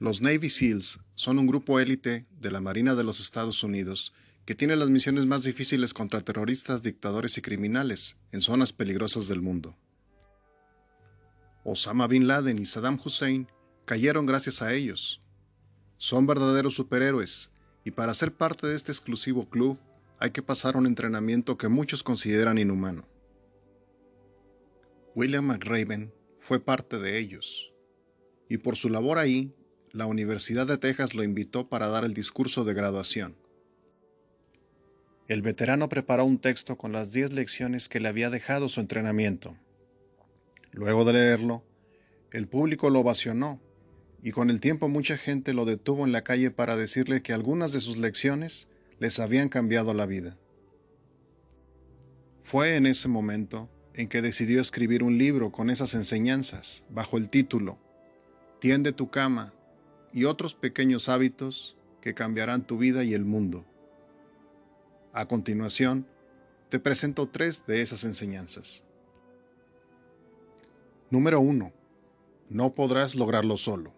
Los Navy SEALs son un grupo élite de la Marina de los Estados Unidos que tiene las misiones más difíciles contra terroristas, dictadores y criminales en zonas peligrosas del mundo. Osama Bin Laden y Saddam Hussein cayeron gracias a ellos. Son verdaderos superhéroes y para ser parte de este exclusivo club hay que pasar un entrenamiento que muchos consideran inhumano. William McRaven fue parte de ellos, y por su labor ahí, la Universidad de Texas lo invitó para dar el discurso de graduación. El veterano preparó un texto con las 10 lecciones que le había dejado su entrenamiento. Luego de leerlo, el público lo ovacionó y con el tiempo mucha gente lo detuvo en la calle para decirle que algunas de sus lecciones les habían cambiado la vida. Fue en ese momento en que decidió escribir un libro con esas enseñanzas, bajo el título Tiende tu cama y otros pequeños hábitos que cambiarán tu vida y el mundo. A continuación, te presento tres de esas enseñanzas. Número 1. No podrás lograrlo solo.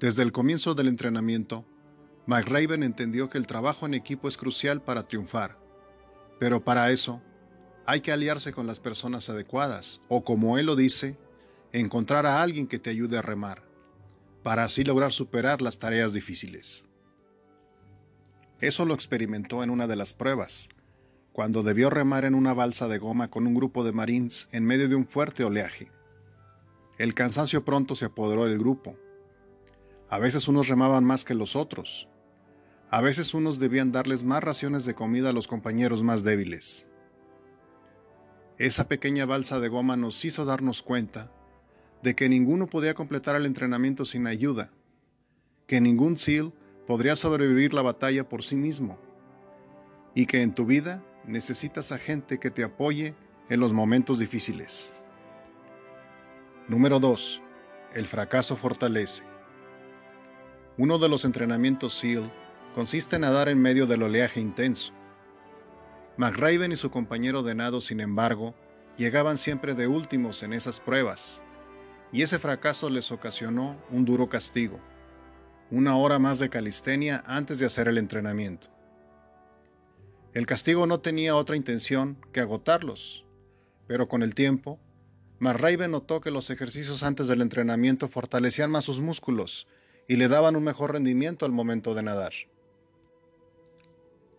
Desde el comienzo del entrenamiento, McRaven entendió que el trabajo en equipo es crucial para triunfar, pero para eso hay que aliarse con las personas adecuadas o, como él lo dice, encontrar a alguien que te ayude a remar, para así lograr superar las tareas difíciles. Eso lo experimentó en una de las pruebas, cuando debió remar en una balsa de goma con un grupo de marines en medio de un fuerte oleaje. El cansancio pronto se apoderó del grupo. A veces unos remaban más que los otros. A veces unos debían darles más raciones de comida a los compañeros más débiles. Esa pequeña balsa de goma nos hizo darnos cuenta de que ninguno podía completar el entrenamiento sin ayuda, que ningún SEAL podría sobrevivir la batalla por sí mismo, y que en tu vida necesitas a gente que te apoye en los momentos difíciles. Número 2. El fracaso fortalece. Uno de los entrenamientos SEAL consiste en nadar en medio del oleaje intenso. McRaven y su compañero de nado, sin embargo, llegaban siempre de últimos en esas pruebas, y ese fracaso les ocasionó un duro castigo, una hora más de calistenia antes de hacer el entrenamiento. El castigo no tenía otra intención que agotarlos, pero con el tiempo, McRaven notó que los ejercicios antes del entrenamiento fortalecían más sus músculos y le daban un mejor rendimiento al momento de nadar.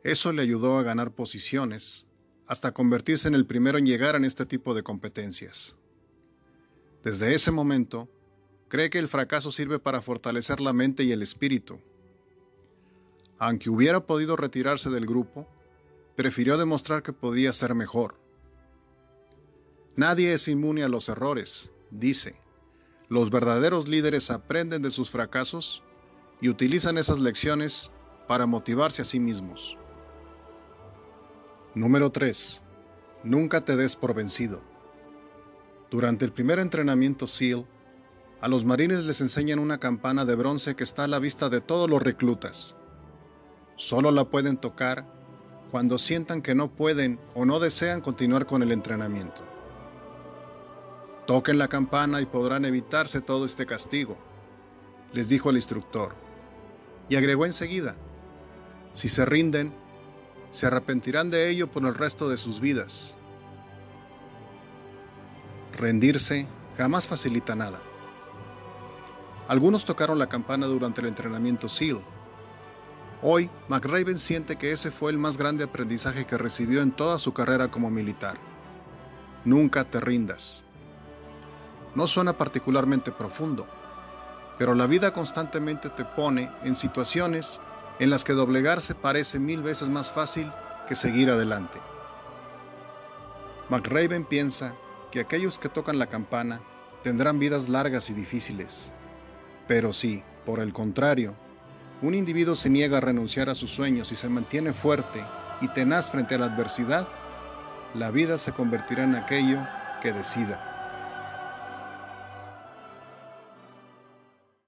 Eso le ayudó a ganar posiciones, hasta convertirse en el primero en llegar en este tipo de competencias. Desde ese momento, cree que el fracaso sirve para fortalecer la mente y el espíritu. Aunque hubiera podido retirarse del grupo, prefirió demostrar que podía ser mejor. Nadie es inmune a los errores, dice. Los verdaderos líderes aprenden de sus fracasos y utilizan esas lecciones para motivarse a sí mismos. Número 3. Nunca te des por vencido. Durante el primer entrenamiento SEAL, a los marines les enseñan una campana de bronce que está a la vista de todos los reclutas. Solo la pueden tocar cuando sientan que no pueden o no desean continuar con el entrenamiento. Toquen la campana y podrán evitarse todo este castigo, les dijo el instructor. Y agregó enseguida, si se rinden, se arrepentirán de ello por el resto de sus vidas. Rendirse jamás facilita nada. Algunos tocaron la campana durante el entrenamiento SEAL. Hoy, McRaven siente que ese fue el más grande aprendizaje que recibió en toda su carrera como militar. Nunca te rindas. No suena particularmente profundo, pero la vida constantemente te pone en situaciones en las que doblegarse parece mil veces más fácil que seguir adelante. McRaven piensa que aquellos que tocan la campana tendrán vidas largas y difíciles. Pero si, por el contrario, un individuo se niega a renunciar a sus sueños y se mantiene fuerte y tenaz frente a la adversidad, la vida se convertirá en aquello que decida.